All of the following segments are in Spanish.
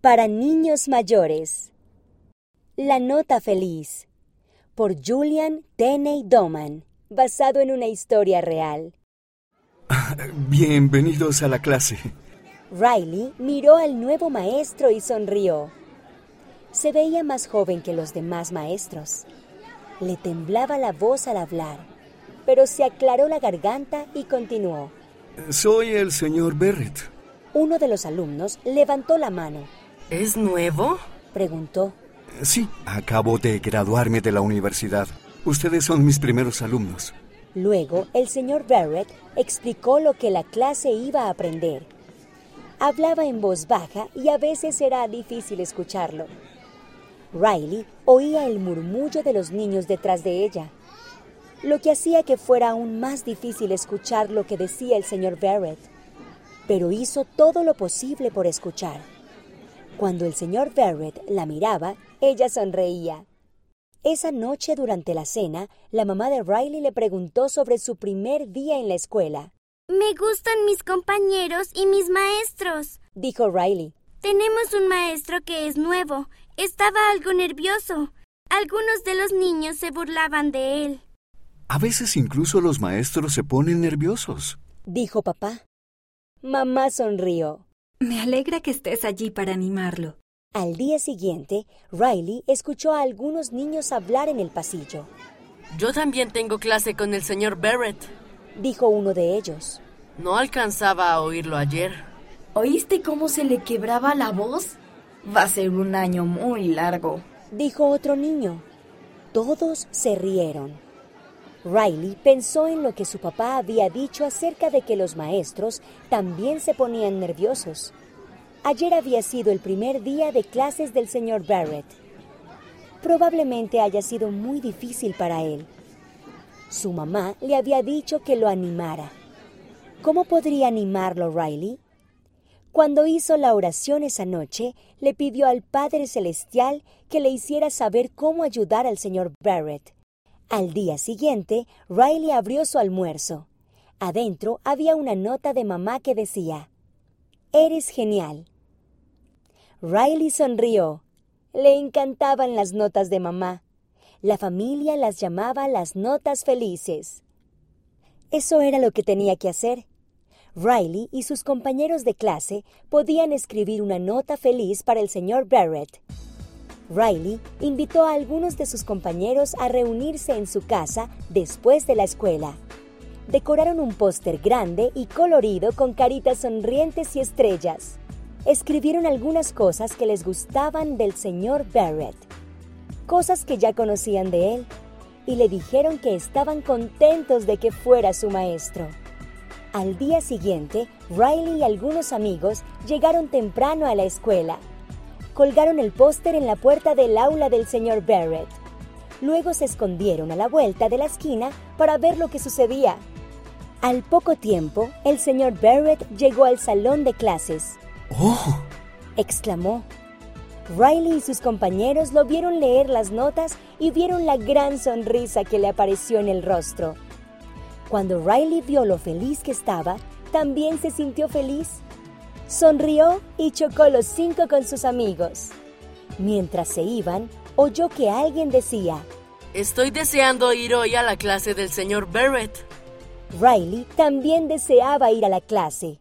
para niños mayores. La nota feliz por Julian Tenney Doman, basado en una historia real. Bienvenidos a la clase. Riley miró al nuevo maestro y sonrió. Se veía más joven que los demás maestros. Le temblaba la voz al hablar, pero se aclaró la garganta y continuó. Soy el señor Barrett. Uno de los alumnos levantó la mano. ¿Es nuevo? Preguntó. Sí, acabo de graduarme de la universidad. Ustedes son mis primeros alumnos. Luego, el señor Barrett explicó lo que la clase iba a aprender. Hablaba en voz baja y a veces era difícil escucharlo. Riley oía el murmullo de los niños detrás de ella, lo que hacía que fuera aún más difícil escuchar lo que decía el señor Barrett. Pero hizo todo lo posible por escuchar. Cuando el señor Barrett la miraba, ella sonreía. Esa noche durante la cena, la mamá de Riley le preguntó sobre su primer día en la escuela. Me gustan mis compañeros y mis maestros, dijo Riley. Tenemos un maestro que es nuevo. Estaba algo nervioso. Algunos de los niños se burlaban de él. A veces incluso los maestros se ponen nerviosos, dijo papá. Mamá sonrió. Me alegra que estés allí para animarlo. Al día siguiente, Riley escuchó a algunos niños hablar en el pasillo. Yo también tengo clase con el señor Barrett, dijo uno de ellos. No alcanzaba a oírlo ayer. ¿Oíste cómo se le quebraba la voz? Va a ser un año muy largo, dijo otro niño. Todos se rieron. Riley pensó en lo que su papá había dicho acerca de que los maestros también se ponían nerviosos. Ayer había sido el primer día de clases del señor Barrett. Probablemente haya sido muy difícil para él. Su mamá le había dicho que lo animara. ¿Cómo podría animarlo Riley? Cuando hizo la oración esa noche, le pidió al Padre Celestial que le hiciera saber cómo ayudar al señor Barrett. Al día siguiente, Riley abrió su almuerzo. Adentro había una nota de mamá que decía, Eres genial. Riley sonrió. Le encantaban las notas de mamá. La familia las llamaba las notas felices. Eso era lo que tenía que hacer. Riley y sus compañeros de clase podían escribir una nota feliz para el señor Barrett. Riley invitó a algunos de sus compañeros a reunirse en su casa después de la escuela. Decoraron un póster grande y colorido con caritas sonrientes y estrellas. Escribieron algunas cosas que les gustaban del señor Barrett, cosas que ya conocían de él, y le dijeron que estaban contentos de que fuera su maestro. Al día siguiente, Riley y algunos amigos llegaron temprano a la escuela. Colgaron el póster en la puerta del aula del señor Barrett. Luego se escondieron a la vuelta de la esquina para ver lo que sucedía. Al poco tiempo, el señor Barrett llegó al salón de clases. ¡Oh! exclamó. Riley y sus compañeros lo vieron leer las notas y vieron la gran sonrisa que le apareció en el rostro. Cuando Riley vio lo feliz que estaba, también se sintió feliz. Sonrió y chocó los cinco con sus amigos. Mientras se iban, oyó que alguien decía, Estoy deseando ir hoy a la clase del señor Barrett. Riley también deseaba ir a la clase.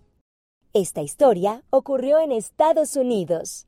Esta historia ocurrió en Estados Unidos.